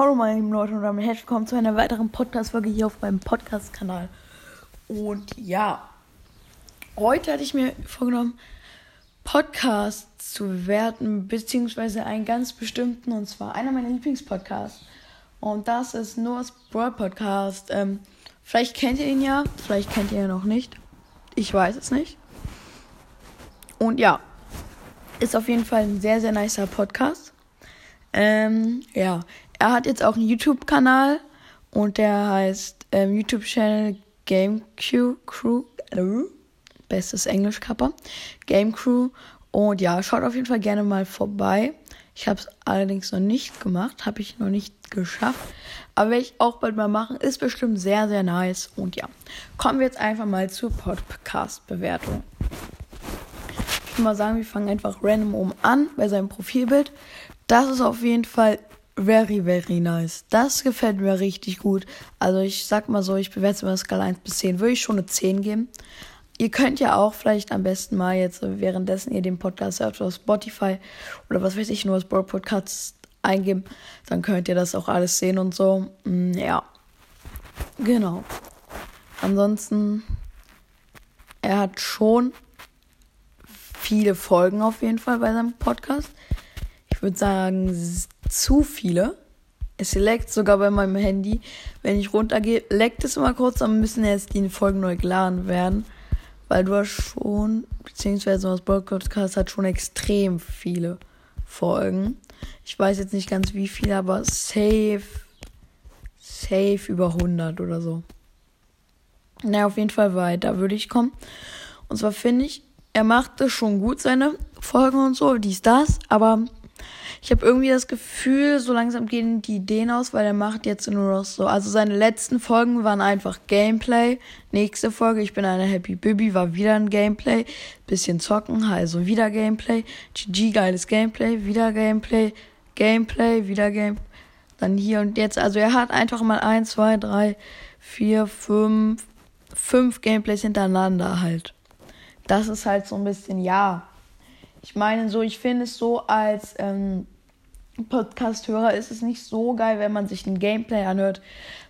Hallo meine lieben Leute und damit herzlich willkommen zu einer weiteren Podcast-Folge hier auf meinem Podcast-Kanal. Und ja, heute hatte ich mir vorgenommen, Podcasts zu bewerten, beziehungsweise einen ganz bestimmten, und zwar einer meiner Lieblingspodcasts. Und das ist Noah's Broad Podcast. Ähm, vielleicht kennt ihr ihn ja, vielleicht kennt ihr ihn noch nicht. Ich weiß es nicht. Und ja, ist auf jeden Fall ein sehr, sehr nicer Podcast. Ähm, ja, er hat jetzt auch einen YouTube-Kanal und der heißt ähm, YouTube-Channel Game Crew. Crew äh, bestes Englisch-Kapper. Game Crew. Und ja, schaut auf jeden Fall gerne mal vorbei. Ich habe es allerdings noch nicht gemacht, habe ich noch nicht geschafft. Aber werde ich auch bald mal machen. Ist bestimmt sehr, sehr nice. Und ja, kommen wir jetzt einfach mal zur Podcast-Bewertung. Ich würde mal sagen, wir fangen einfach random oben an bei seinem Profilbild. Das ist auf jeden Fall very, very nice. Das gefällt mir richtig gut. Also ich sag mal so, ich bewerte es immer Skala 1 bis 10. Würde ich schon eine 10 geben. Ihr könnt ja auch vielleicht am besten mal jetzt, währenddessen ihr den Podcast hört, auf Spotify oder was weiß ich, nur als Broad Podcast eingeben. Dann könnt ihr das auch alles sehen und so. Mm, ja. Genau. Ansonsten, er hat schon viele Folgen auf jeden Fall bei seinem Podcast. Ich würde sagen, zu viele. Es leckt sogar bei meinem Handy. Wenn ich runtergehe, leckt es immer kurz, dann müssen jetzt die Folgen neu geladen werden. Weil du hast schon, beziehungsweise das Podcast hat schon extrem viele Folgen. Ich weiß jetzt nicht ganz wie viele, aber safe, safe über 100 oder so. Naja, auf jeden Fall weiter würde ich kommen. Und zwar finde ich, er macht es schon gut, seine Folgen und so, dies, das, aber ich habe irgendwie das Gefühl, so langsam gehen die Ideen aus, weil er macht jetzt nur noch so. Also seine letzten Folgen waren einfach Gameplay. Nächste Folge, ich bin eine Happy Bibi, war wieder ein Gameplay. Bisschen zocken, also wieder Gameplay. GG, geiles Gameplay, wieder Gameplay, Gameplay, wieder Gameplay. Dann hier und jetzt. Also er hat einfach mal eins, zwei, drei, vier, fünf, fünf Gameplays hintereinander halt. Das ist halt so ein bisschen, ja, ich meine, so, ich finde es so als ähm, Podcast-Hörer ist es nicht so geil, wenn man sich ein Gameplay anhört,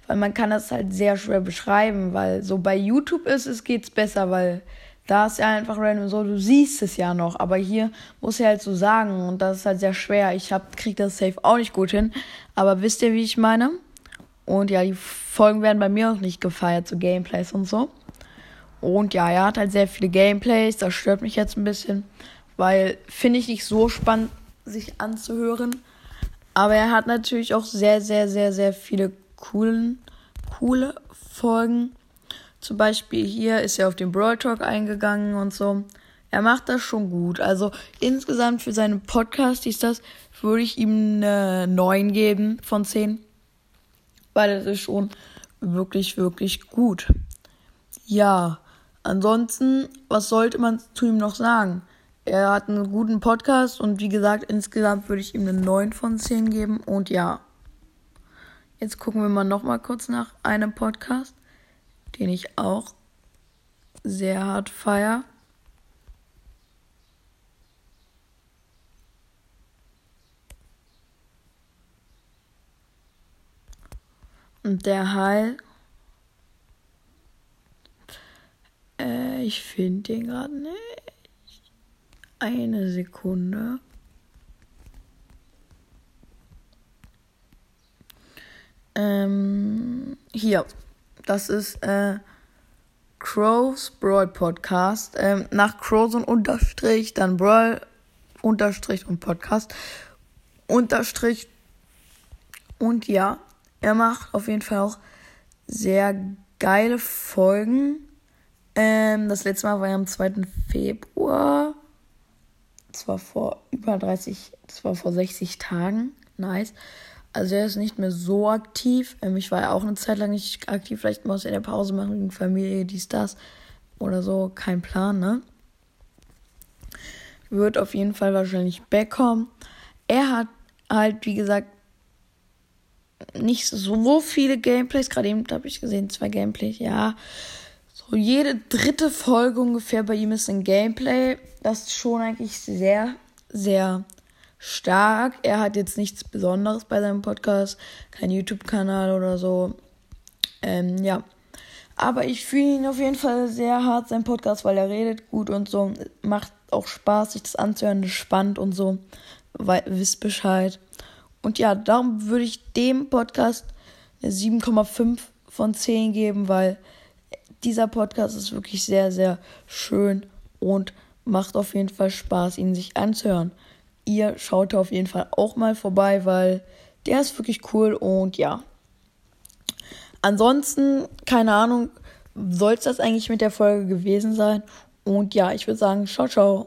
weil man kann das halt sehr schwer beschreiben, weil so bei YouTube ist es geht's besser, weil da ist ja einfach random so, du siehst es ja noch, aber hier muss er halt so sagen und das ist halt sehr schwer. Ich hab, krieg das safe auch nicht gut hin, aber wisst ihr, wie ich meine? Und ja, die Folgen werden bei mir auch nicht gefeiert, so Gameplays und so. Und ja, er hat halt sehr viele Gameplays, das stört mich jetzt ein bisschen weil finde ich nicht so spannend, sich anzuhören. Aber er hat natürlich auch sehr, sehr, sehr, sehr viele coolen, coole Folgen. Zum Beispiel hier ist er auf den Brawl Talk eingegangen und so. Er macht das schon gut. Also insgesamt für seinen Podcast ist das, würde ich ihm eine 9 geben von 10. Weil das ist schon wirklich, wirklich gut. Ja, ansonsten, was sollte man zu ihm noch sagen? Er hat einen guten Podcast und wie gesagt, insgesamt würde ich ihm eine 9 von 10 geben. Und ja, jetzt gucken wir mal nochmal kurz nach einem Podcast, den ich auch sehr hart feier. Und der Heil. Äh, ich finde den gerade nicht. Eine Sekunde. Ähm, hier. Das ist äh, Crows Brawl Podcast. Ähm, nach Crows und Unterstrich, dann Brawl Unterstrich und Podcast. Unterstrich. Und ja, er macht auf jeden Fall auch sehr geile Folgen. Ähm, das letzte Mal war ja am 2. Februar. Das war vor über 30, das war vor 60 Tagen. Nice. Also er ist nicht mehr so aktiv. Ähm, ich war ja auch eine Zeit lang nicht aktiv. Vielleicht muss er in der Pause machen wegen Familie, dies, das. Oder so. Kein Plan, ne? Wird auf jeden Fall wahrscheinlich backkommen. Er hat halt, wie gesagt, nicht so viele Gameplays. Gerade eben habe ich gesehen, zwei Gameplays, ja. So jede dritte Folge ungefähr bei ihm ist ein Gameplay. Das ist schon eigentlich sehr, sehr stark. Er hat jetzt nichts Besonderes bei seinem Podcast, kein YouTube-Kanal oder so. Ähm, ja. Aber ich fühle ihn auf jeden Fall sehr hart, sein Podcast, weil er redet gut und so. Macht auch Spaß, sich das anzuhören, ist spannend und so. Weil, wisst Bescheid. Und ja, darum würde ich dem Podcast eine 7,5 von 10 geben, weil dieser Podcast ist wirklich sehr, sehr schön und macht auf jeden Fall Spaß, ihn sich anzuhören. Ihr schaut auf jeden Fall auch mal vorbei, weil der ist wirklich cool und ja. Ansonsten, keine Ahnung, soll es das eigentlich mit der Folge gewesen sein. Und ja, ich würde sagen, ciao, ciao.